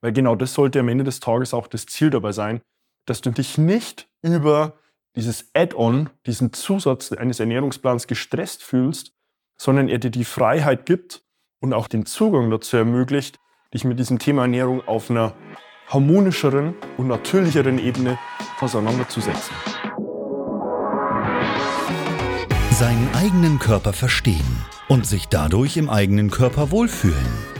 Weil genau das sollte am Ende des Tages auch das Ziel dabei sein, dass du dich nicht über dieses Add-on, diesen Zusatz eines Ernährungsplans gestresst fühlst, sondern er dir die Freiheit gibt und auch den Zugang dazu ermöglicht, dich mit diesem Thema Ernährung auf einer harmonischeren und natürlicheren Ebene auseinanderzusetzen. Seinen eigenen Körper verstehen und sich dadurch im eigenen Körper wohlfühlen.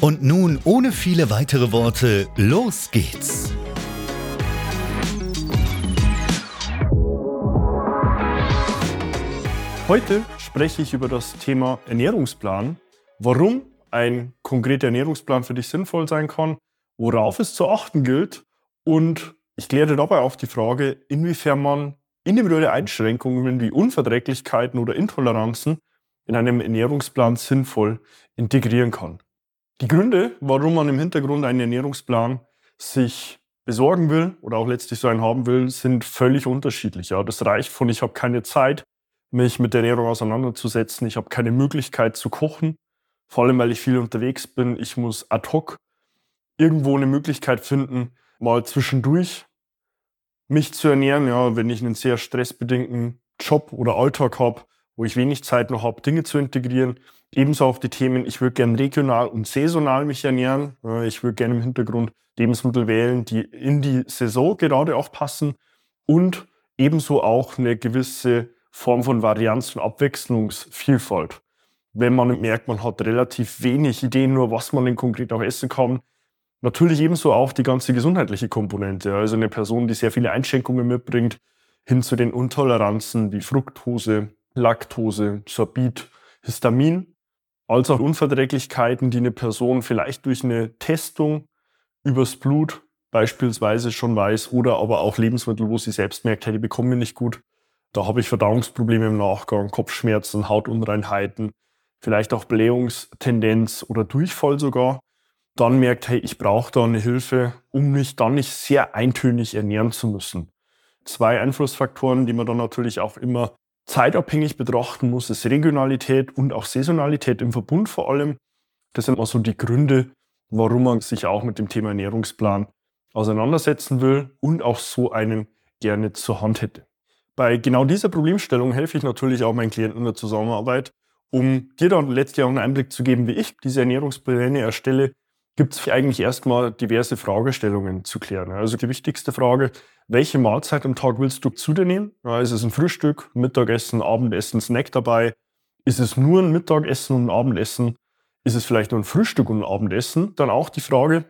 Und nun, ohne viele weitere Worte, los geht's! Heute spreche ich über das Thema Ernährungsplan, warum ein konkreter Ernährungsplan für dich sinnvoll sein kann, worauf es zu achten gilt und ich kläre dabei auch die Frage, inwiefern man individuelle Einschränkungen wie Unverträglichkeiten oder Intoleranzen in einem Ernährungsplan sinnvoll integrieren kann. Die Gründe, warum man im Hintergrund einen Ernährungsplan sich besorgen will oder auch letztlich so einen haben will, sind völlig unterschiedlich. Ja, das reicht von, ich habe keine Zeit, mich mit der Ernährung auseinanderzusetzen, ich habe keine Möglichkeit zu kochen, vor allem weil ich viel unterwegs bin, ich muss ad hoc irgendwo eine Möglichkeit finden, mal zwischendurch mich zu ernähren, ja, wenn ich einen sehr stressbedingten Job oder Alltag habe, wo ich wenig Zeit noch habe, Dinge zu integrieren. Ebenso auf die Themen, ich würde gerne regional und saisonal mich ernähren. Ich würde gerne im Hintergrund Lebensmittel wählen, die in die Saison gerade auch passen und ebenso auch eine gewisse Form von Varianz und Abwechslungsvielfalt. Wenn man merkt, man hat relativ wenig Ideen, nur was man denn konkret auch essen kann. Natürlich ebenso auch die ganze gesundheitliche Komponente. Also eine Person, die sehr viele Einschränkungen mitbringt, hin zu den Untoleranzen wie Fructose, Laktose, Sorbit, Histamin, als auch Unverträglichkeiten, die eine Person vielleicht durch eine Testung übers Blut beispielsweise schon weiß oder aber auch Lebensmittel, wo sie selbst merkt, hey, die bekommen wir nicht gut. Da habe ich Verdauungsprobleme im Nachgang, Kopfschmerzen, Hautunreinheiten, vielleicht auch Blähungstendenz oder Durchfall sogar. Dann merkt, hey, ich brauche da eine Hilfe, um mich dann nicht sehr eintönig ernähren zu müssen. Zwei Einflussfaktoren, die man dann natürlich auch immer zeitabhängig betrachten muss, ist Regionalität und auch Saisonalität im Verbund vor allem. Das sind also die Gründe, warum man sich auch mit dem Thema Ernährungsplan auseinandersetzen will und auch so einen gerne zur Hand hätte. Bei genau dieser Problemstellung helfe ich natürlich auch meinen Klienten in der Zusammenarbeit, um dir dann letztlich auch einen Einblick zu geben, wie ich diese Ernährungspläne erstelle, gibt es eigentlich erstmal diverse Fragestellungen zu klären. Also die wichtigste Frage, welche Mahlzeit am Tag willst du zu dir nehmen? Ist es ein Frühstück, Mittagessen, Abendessen, Snack dabei? Ist es nur ein Mittagessen und ein Abendessen? Ist es vielleicht nur ein Frühstück und ein Abendessen? Dann auch die Frage,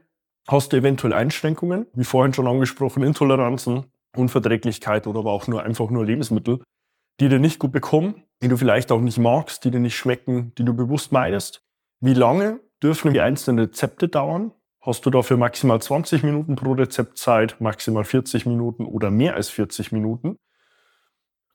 hast du eventuell Einschränkungen, wie vorhin schon angesprochen, Intoleranzen, Unverträglichkeit oder aber auch nur einfach nur Lebensmittel, die dir nicht gut bekommen, die du vielleicht auch nicht magst, die dir nicht schmecken, die du bewusst meidest? Wie lange dürfen die einzelnen Rezepte dauern? Hast du dafür maximal 20 Minuten pro Rezept Zeit, maximal 40 Minuten oder mehr als 40 Minuten?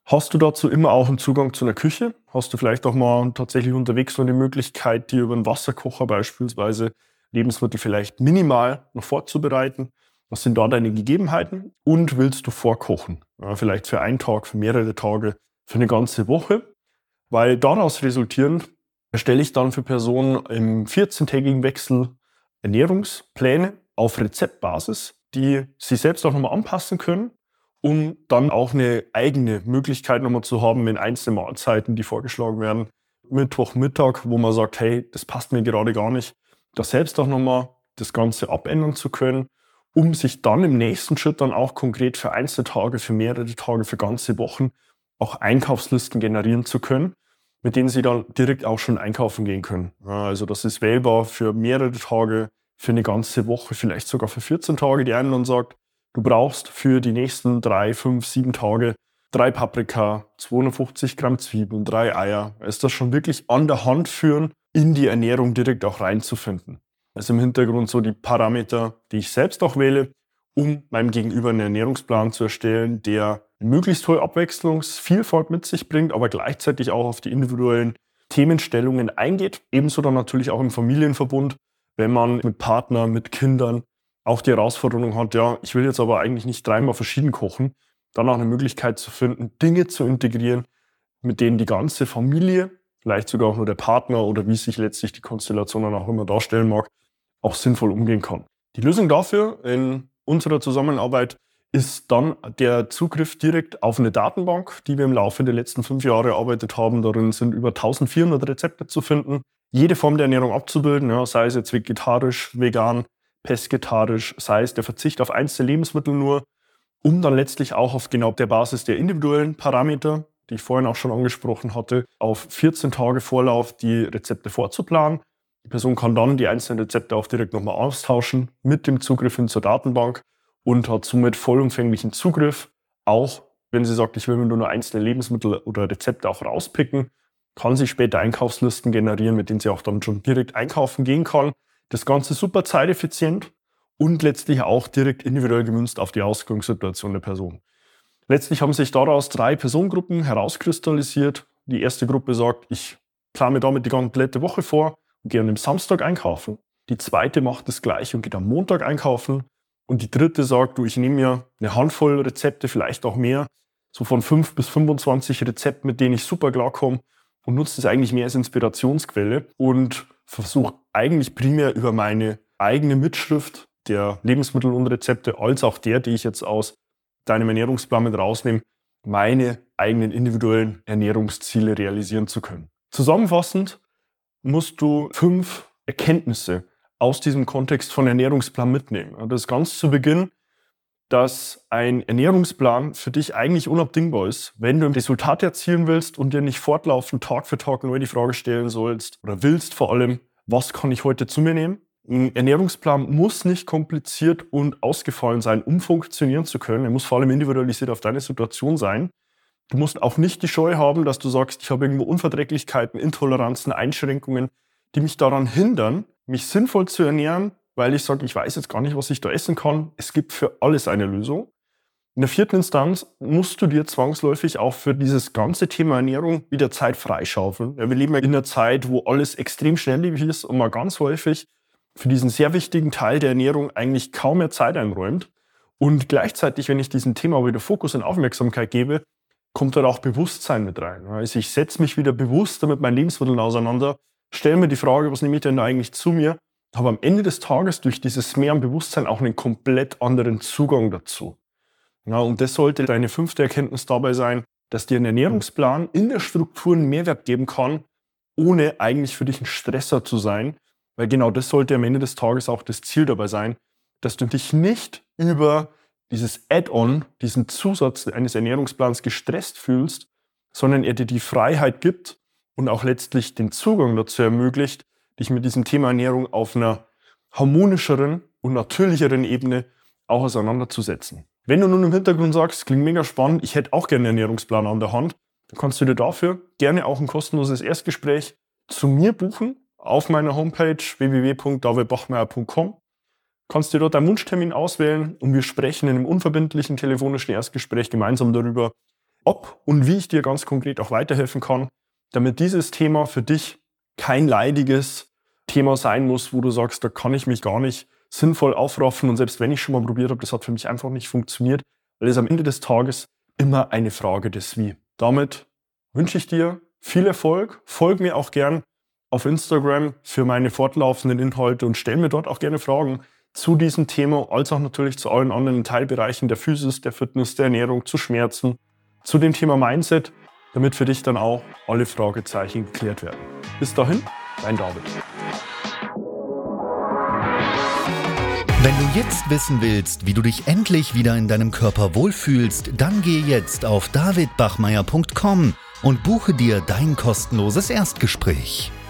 Hast du dazu immer auch einen Zugang zu einer Küche? Hast du vielleicht auch mal tatsächlich unterwegs noch die Möglichkeit, dir über einen Wasserkocher beispielsweise Lebensmittel vielleicht minimal noch vorzubereiten? Was sind da deine Gegebenheiten? Und willst du vorkochen? Ja, vielleicht für einen Tag, für mehrere Tage, für eine ganze Woche? Weil daraus resultierend erstelle ich dann für Personen im 14-tägigen Wechsel Ernährungspläne auf Rezeptbasis, die sie selbst auch nochmal anpassen können, um dann auch eine eigene Möglichkeit nochmal zu haben, wenn einzelne Mahlzeiten, die vorgeschlagen werden, Mittwochmittag, wo man sagt, hey, das passt mir gerade gar nicht, da selbst auch nochmal das Ganze abändern zu können, um sich dann im nächsten Schritt dann auch konkret für Einzeltage, für mehrere Tage, für ganze Wochen auch Einkaufslisten generieren zu können, mit denen Sie dann direkt auch schon einkaufen gehen können. Also das ist wählbar für mehrere Tage, für eine ganze Woche, vielleicht sogar für 14 Tage. Die einen dann sagt, du brauchst für die nächsten drei, fünf, sieben Tage drei Paprika, 250 Gramm Zwiebeln, drei Eier. Ist das schon wirklich an der Hand führen, in die Ernährung direkt auch reinzufinden. Also im Hintergrund so die Parameter, die ich selbst auch wähle, um meinem Gegenüber einen Ernährungsplan zu erstellen, der möglichst hohe Abwechslungsvielfalt mit sich bringt, aber gleichzeitig auch auf die individuellen Themenstellungen eingeht. Ebenso dann natürlich auch im Familienverbund, wenn man mit Partner, mit Kindern auch die Herausforderung hat, ja, ich will jetzt aber eigentlich nicht dreimal verschieden kochen, dann auch eine Möglichkeit zu finden, Dinge zu integrieren, mit denen die ganze Familie, vielleicht sogar auch nur der Partner oder wie sich letztlich die Konstellation dann auch immer darstellen mag, auch sinnvoll umgehen kann. Die Lösung dafür in unserer Zusammenarbeit ist dann der Zugriff direkt auf eine Datenbank, die wir im Laufe der letzten fünf Jahre erarbeitet haben. Darin sind über 1400 Rezepte zu finden, jede Form der Ernährung abzubilden, ja, sei es jetzt vegetarisch, vegan, pesketarisch, sei es der Verzicht auf einzelne Lebensmittel nur, um dann letztlich auch auf genau der Basis der individuellen Parameter, die ich vorhin auch schon angesprochen hatte, auf 14 Tage Vorlauf die Rezepte vorzuplanen. Die Person kann dann die einzelnen Rezepte auch direkt nochmal austauschen mit dem Zugriff hin zur Datenbank und hat somit vollumfänglichen Zugriff. Auch wenn sie sagt, ich will mir nur einzelne Lebensmittel oder Rezepte auch rauspicken, kann sie später Einkaufslisten generieren, mit denen sie auch dann schon direkt einkaufen gehen kann. Das Ganze super zeiteffizient und letztlich auch direkt individuell gemünzt auf die Ausgangssituation der Person. Letztlich haben sich daraus drei Personengruppen herauskristallisiert. Die erste Gruppe sagt, ich plane mir damit die komplette Woche vor und gehe an dem Samstag einkaufen. Die zweite macht das gleiche und geht am Montag einkaufen. Und die dritte sagt, du, ich nehme mir eine Handvoll Rezepte, vielleicht auch mehr, so von 5 bis 25 Rezepten, mit denen ich super klarkomme und nutze das eigentlich mehr als Inspirationsquelle und versuche eigentlich primär über meine eigene Mitschrift der Lebensmittel und Rezepte als auch der, die ich jetzt aus deinem Ernährungsplan mit rausnehme, meine eigenen individuellen Ernährungsziele realisieren zu können. Zusammenfassend, musst du fünf Erkenntnisse aus diesem Kontext von Ernährungsplan mitnehmen. Das ist ganz zu Beginn, dass ein Ernährungsplan für dich eigentlich unabdingbar ist, wenn du ein Resultat erzielen willst und dir nicht fortlaufend Tag für Tag nur die Frage stellen sollst oder willst vor allem, was kann ich heute zu mir nehmen? Ein Ernährungsplan muss nicht kompliziert und ausgefallen sein, um funktionieren zu können. Er muss vor allem individualisiert auf deine Situation sein. Du musst auch nicht die Scheu haben, dass du sagst, ich habe irgendwo Unverträglichkeiten, Intoleranzen, Einschränkungen, die mich daran hindern, mich sinnvoll zu ernähren, weil ich sage, ich weiß jetzt gar nicht, was ich da essen kann. Es gibt für alles eine Lösung. In der vierten Instanz musst du dir zwangsläufig auch für dieses ganze Thema Ernährung wieder Zeit freischaufeln. Ja, wir leben ja in einer Zeit, wo alles extrem schnelllebig ist und man ganz häufig für diesen sehr wichtigen Teil der Ernährung eigentlich kaum mehr Zeit einräumt. Und gleichzeitig, wenn ich diesem Thema wieder Fokus und Aufmerksamkeit gebe, kommt dort auch Bewusstsein mit rein. Also ich setze mich wieder bewusster mit meinen Lebensmitteln auseinander, stelle mir die Frage, was nehme ich denn da eigentlich zu mir, habe am Ende des Tages durch dieses Mehr an Bewusstsein auch einen komplett anderen Zugang dazu. Ja, und das sollte deine fünfte Erkenntnis dabei sein, dass dir ein Ernährungsplan in der Struktur einen Mehrwert geben kann, ohne eigentlich für dich ein Stresser zu sein. Weil genau das sollte am Ende des Tages auch das Ziel dabei sein, dass du dich nicht über dieses Add-on, diesen Zusatz eines Ernährungsplans gestresst fühlst, sondern er dir die Freiheit gibt und auch letztlich den Zugang dazu ermöglicht, dich mit diesem Thema Ernährung auf einer harmonischeren und natürlicheren Ebene auch auseinanderzusetzen. Wenn du nun im Hintergrund sagst, klingt mega spannend, ich hätte auch gerne einen Ernährungsplan an der Hand, dann kannst du dir dafür gerne auch ein kostenloses Erstgespräch zu mir buchen auf meiner Homepage www.davidbachmeier.com kannst du dort einen Wunschtermin auswählen und wir sprechen in einem unverbindlichen telefonischen Erstgespräch gemeinsam darüber, ob und wie ich dir ganz konkret auch weiterhelfen kann, damit dieses Thema für dich kein leidiges Thema sein muss, wo du sagst, da kann ich mich gar nicht sinnvoll aufraffen und selbst wenn ich schon mal probiert habe, das hat für mich einfach nicht funktioniert, weil es am Ende des Tages immer eine Frage des Wie. Damit wünsche ich dir viel Erfolg, folg mir auch gern auf Instagram für meine fortlaufenden Inhalte und stell mir dort auch gerne Fragen zu diesem Thema, als auch natürlich zu allen anderen Teilbereichen der Physis, der Fitness, der Ernährung, zu Schmerzen, zu dem Thema Mindset. Damit für dich dann auch alle Fragezeichen geklärt werden. Bis dahin, dein David. Wenn du jetzt wissen willst, wie du dich endlich wieder in deinem Körper wohlfühlst, dann geh jetzt auf davidbachmeier.com und buche dir dein kostenloses Erstgespräch.